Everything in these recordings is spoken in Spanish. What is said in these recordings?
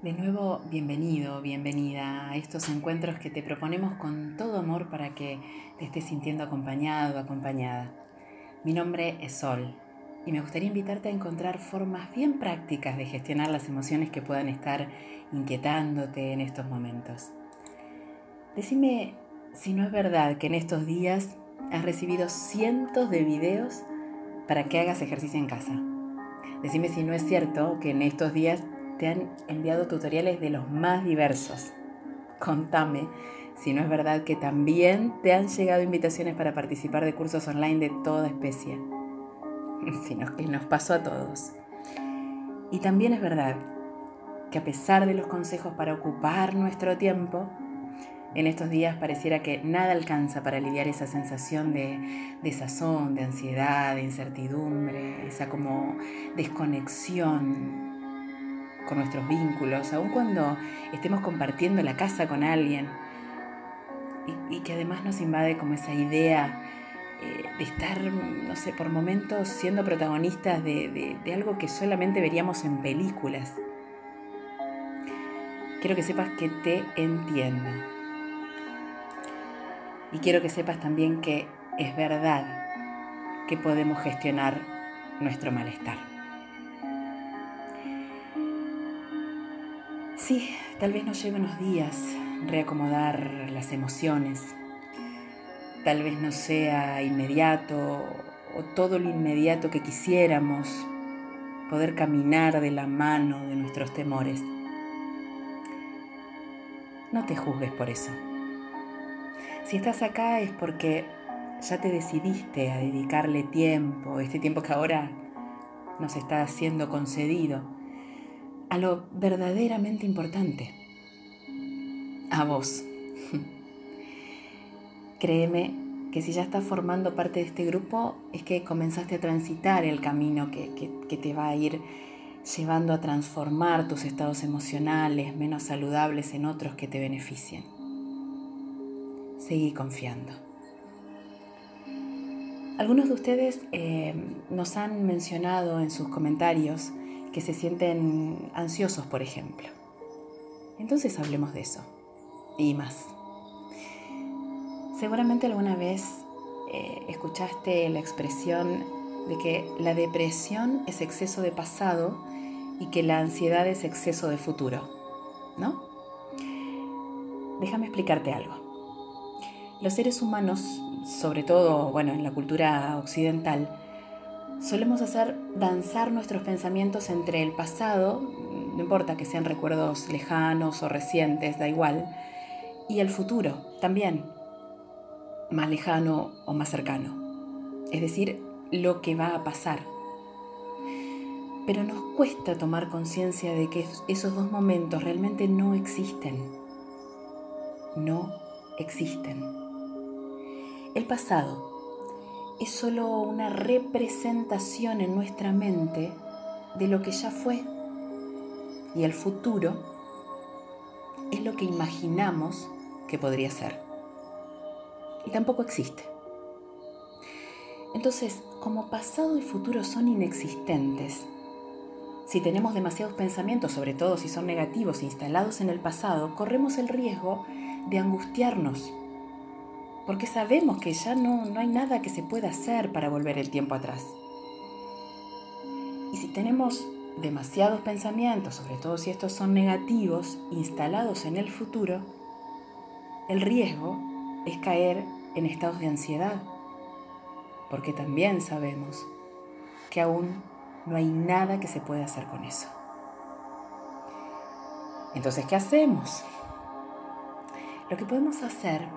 De nuevo, bienvenido, bienvenida a estos encuentros que te proponemos con todo amor para que te estés sintiendo acompañado, acompañada. Mi nombre es Sol y me gustaría invitarte a encontrar formas bien prácticas de gestionar las emociones que puedan estar inquietándote en estos momentos. Decime si no es verdad que en estos días has recibido cientos de videos para que hagas ejercicio en casa. Decime si no es cierto que en estos días te han enviado tutoriales de los más diversos. Contame si no es verdad que también te han llegado invitaciones para participar de cursos online de toda especie. Si no, que nos pasó a todos. Y también es verdad que a pesar de los consejos para ocupar nuestro tiempo, en estos días pareciera que nada alcanza para aliviar esa sensación de desazón, de ansiedad, de incertidumbre, esa como desconexión con nuestros vínculos, aun cuando estemos compartiendo la casa con alguien, y, que además nos invade como esa idea eh, de estar, no sé, por momentos siendo protagonistas de, de algo que solamente veríamos en películas. Quiero que sepas que te entiendo. Y quiero que sepas también que es verdad que podemos gestionar nuestro malestar. Sí, tal vez nos lleve unos días reacomodar las emociones. Tal vez no sea inmediato o todo lo inmediato que quisiéramos, poder caminar de la mano de nuestros temores. No te juzgues por eso. Si estás acá es porque ya te decidiste a dedicarle tiempo, este tiempo que ahora nos está siendo concedido a lo verdaderamente importante, a vos. Créeme que si ya estás formando parte de este grupo es que comenzaste a transitar el camino que, que te va a ir llevando a transformar tus estados emocionales menos saludables en otros que te beneficien. Seguí confiando. Algunos de ustedes eh, nos han mencionado en sus comentarios que se sienten ansiosos, por ejemplo. Entonces hablemos de eso y más. Seguramente alguna vez eh, escuchaste la expresión de que la depresión es exceso de pasado y que la ansiedad es exceso de futuro, ¿no? Déjame explicarte algo. Los seres humanos, sobre todo, bueno, en la cultura occidental, solemos hacer danzar nuestros pensamientos entre el pasado, no importa que sean recuerdos lejanos o recientes, da igual, y el futuro también, más lejano o más cercano, es decir, lo que va a pasar. Pero nos cuesta tomar conciencia de que esos dos momentos realmente no existen. No existen. El pasado es solo una representación en nuestra mente de lo que ya fue. Y el futuro es lo que imaginamos que podría ser. Y tampoco existe. Entonces, como pasado y futuro son inexistentes, si tenemos demasiados pensamientos, sobre todo si son negativos instalados en el pasado, corremos el riesgo de angustiarnos porque sabemos que ya no, no hay nada que se pueda hacer para volver el tiempo atrás. Y si tenemos demasiados pensamientos, sobre todo si estos son negativos, instalados en el futuro, el riesgo es caer en estados de ansiedad, porque también sabemos que aún no hay nada que se pueda hacer con eso. Entonces, ¿qué hacemos? Lo que podemos hacer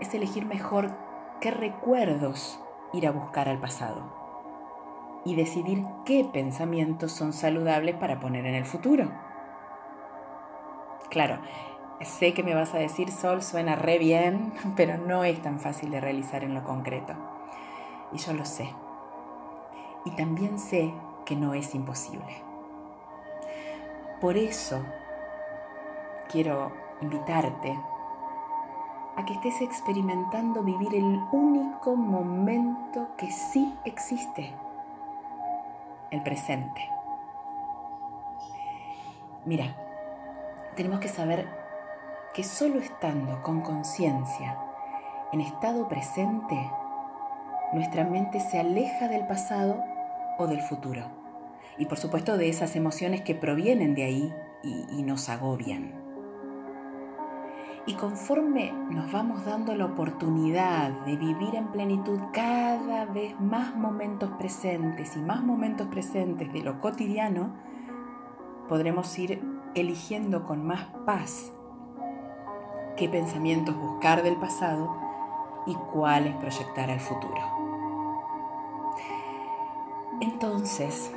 es elegir mejor qué recuerdos ir a buscar al pasado y decidir qué pensamientos son saludables para poner en el futuro. Claro, sé que me vas a decir, Sol, suena re bien, pero no es tan fácil de realizar en lo concreto. Y yo lo sé. Y también sé que no es imposible. Por eso quiero invitarte a que estés experimentando vivir el único momento que sí existe, el presente. Mira, tenemos que saber que solo estando con conciencia, en estado presente, nuestra mente se aleja del pasado o del futuro. Y por supuesto de esas emociones que provienen de ahí y, nos agobian. Y conforme nos vamos dando la oportunidad de vivir en plenitud cada vez más momentos presentes y más momentos presentes de lo cotidiano, podremos ir eligiendo con más paz qué pensamientos buscar del pasado y cuáles proyectar al futuro. Entonces,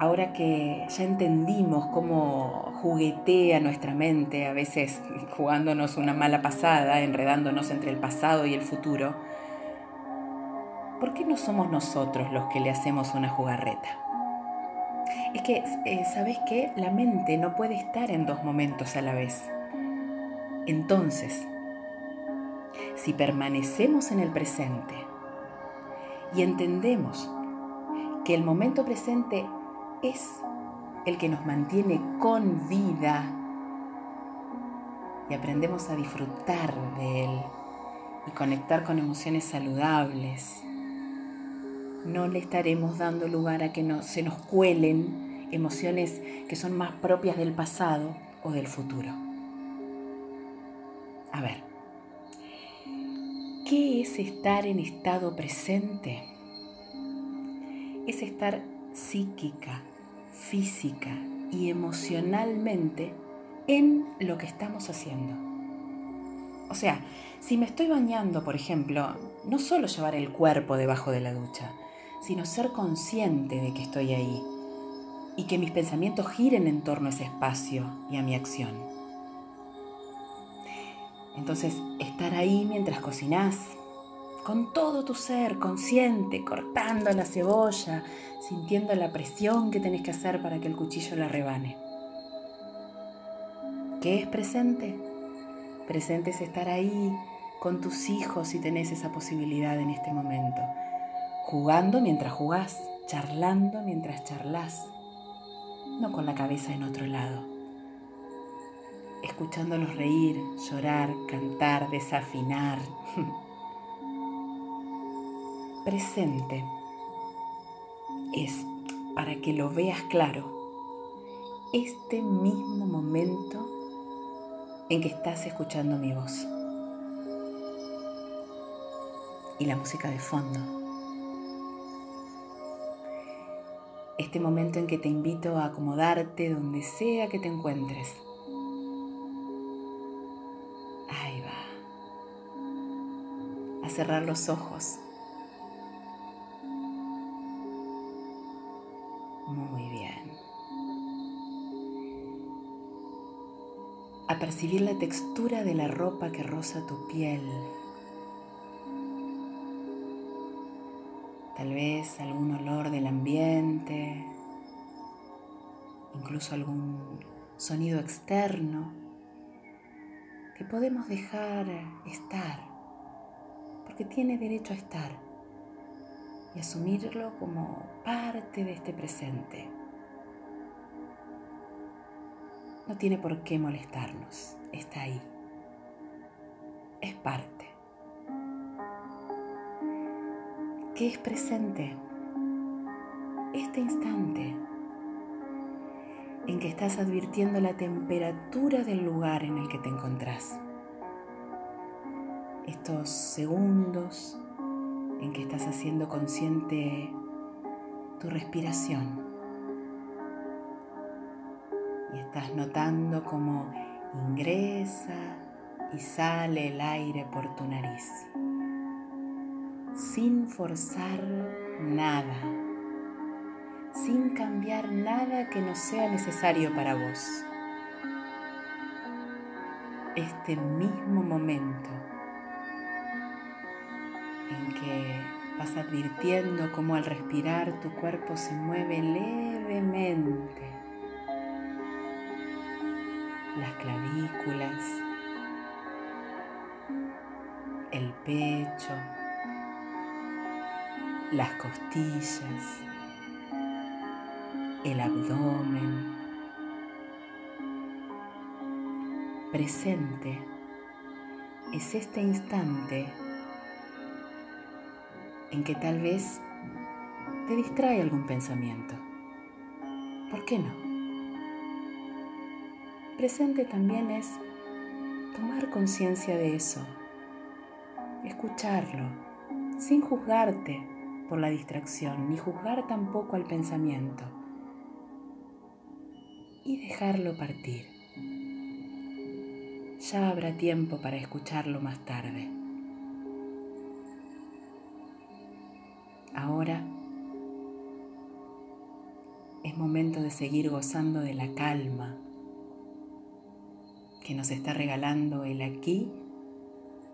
ahora que ya entendimos cómo juguetea nuestra mente, a veces jugándonos una mala pasada, enredándonos entre el pasado y el futuro, ¿por qué no somos nosotros los que le hacemos una jugarreta? Es que, eh, ¿sabes qué? La mente no puede estar en dos momentos a la vez. Entonces, si permanecemos en el presente y entendemos que el momento presente es el que nos mantiene con vida y aprendemos a disfrutar de él y conectar con emociones saludables, no le estaremos dando lugar a que no, se nos cuelen emociones que son más propias del pasado o del futuro. A ver, ¿qué es estar en estado presente? Es estar psíquica, física y emocionalmente en lo que estamos haciendo. O sea, si me estoy bañando, por ejemplo, no solo llevar el cuerpo debajo de la ducha, sino ser consciente de que estoy ahí y que mis pensamientos giren en torno a ese espacio y a mi acción. Entonces, estar ahí mientras cocinás, con todo tu ser, consciente, cortando la cebolla, sintiendo la presión que tenés que hacer para que el cuchillo la rebane. ¿Qué es presente? Presente es estar ahí con tus hijos si tenés esa posibilidad en este momento, jugando mientras jugás, charlando mientras charlas, no con la cabeza en otro lado, escuchándolos reír, llorar, cantar, desafinar. presente es, para que lo veas claro, este mismo momento en que estás escuchando mi voz y la música de fondo. Este momento en que te invito a acomodarte donde sea que te encuentres. Ahí va. A cerrar los ojos. Percibir la textura de la ropa que roza tu piel. Tal vez algún olor del ambiente, incluso algún sonido externo que podemos dejar estar, porque tiene derecho a estar y asumirlo como parte de este presente. No tiene por qué molestarnos, está ahí. Es parte. ¿Qué es presente? Este instante en que estás advirtiendo la temperatura del lugar en el que te encontrás. Estos segundos en que estás haciendo consciente tu respiración. Y estás notando cómo ingresa y sale el aire por tu nariz, sin forzar nada, sin cambiar nada que no sea necesario para vos. Este mismo momento en que vas advirtiendo cómo al respirar tu cuerpo se mueve levemente. Las clavículas, el pecho, las costillas, el abdomen, presente es este instante en que tal vez te distrae algún pensamiento. ¿Por qué no? Presente también es tomar conciencia de eso, escucharlo, sin juzgarte por la distracción, ni juzgar tampoco al pensamiento, y dejarlo partir. Ya habrá tiempo para escucharlo más tarde. Ahora es momento de seguir gozando de la calma que nos está regalando el aquí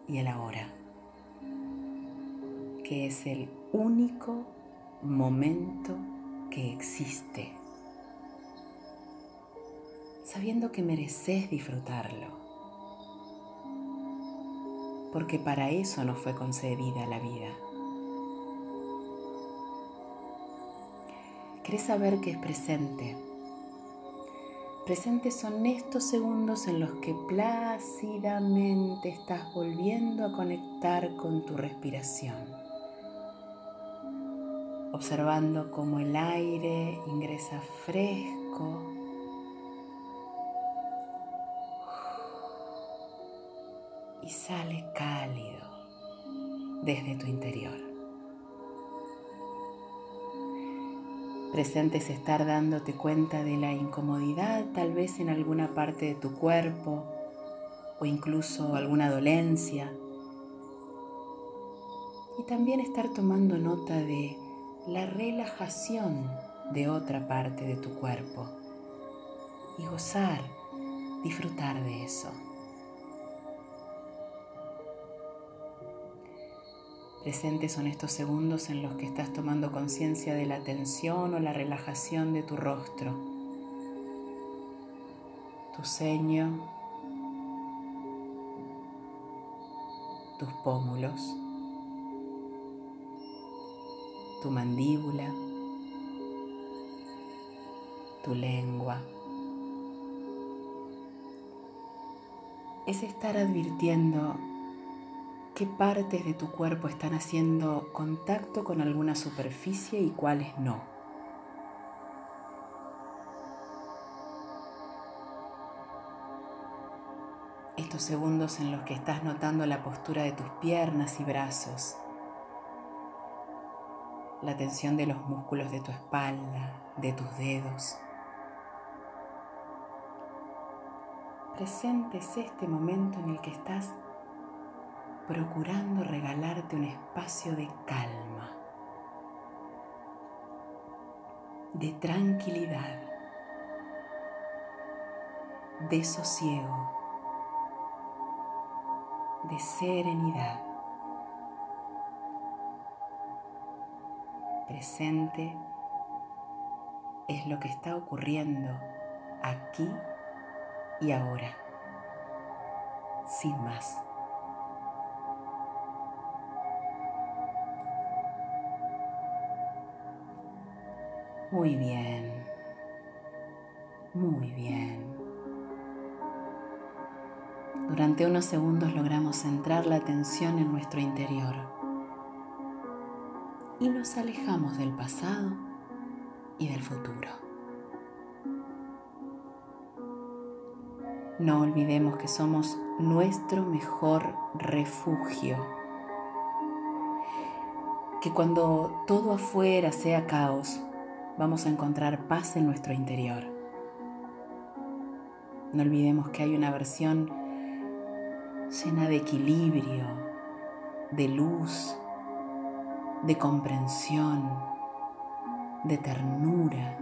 y el ahora, que es el único momento que existe, sabiendo que mereces disfrutarlo, porque para eso nos fue concebida la vida. ¿Querés saber que es presente? Presentes son estos segundos en los que plácidamente estás volviendo a conectar con tu respiración, observando cómo el aire ingresa fresco y sale cálido desde tu interior. Presente es estar dándote cuenta de la incomodidad tal vez en alguna parte de tu cuerpo o incluso alguna dolencia. Y también estar tomando nota de la relajación de otra parte de tu cuerpo y gozar, disfrutar de eso. Presentes son estos segundos en los que estás tomando conciencia de la tensión o la relajación de tu rostro, tu ceño, tus pómulos, tu mandíbula, tu lengua. Es estar advirtiendo qué partes de tu cuerpo están haciendo contacto con alguna superficie y cuáles no. Estos segundos en los que estás notando la postura de tus piernas y brazos, la tensión de los músculos de tu espalda, de tus dedos. Presentes este momento en el que estás procurando regalarte un espacio de calma, de tranquilidad, de sosiego, de serenidad. Presente es lo que está ocurriendo aquí y ahora, sin más. Muy bien, muy bien. Durante unos segundos logramos centrar la atención en nuestro interior y nos alejamos del pasado y del futuro. No olvidemos que somos nuestro mejor refugio. Que cuando todo afuera sea caos, vamos a encontrar paz en nuestro interior. No olvidemos que hay una versión llena de equilibrio, de luz, de comprensión, de ternura,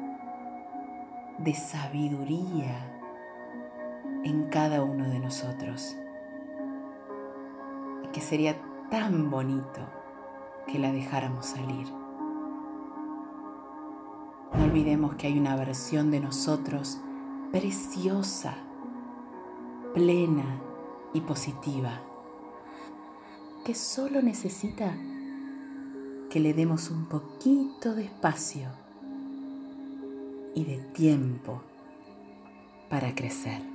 de sabiduría en cada uno de nosotros. Y que sería tan bonito que la dejáramos salir. No olvidemos que hay una versión de nosotros preciosa, plena y positiva, que solo necesita que le demos un poquito de espacio y de tiempo para crecer.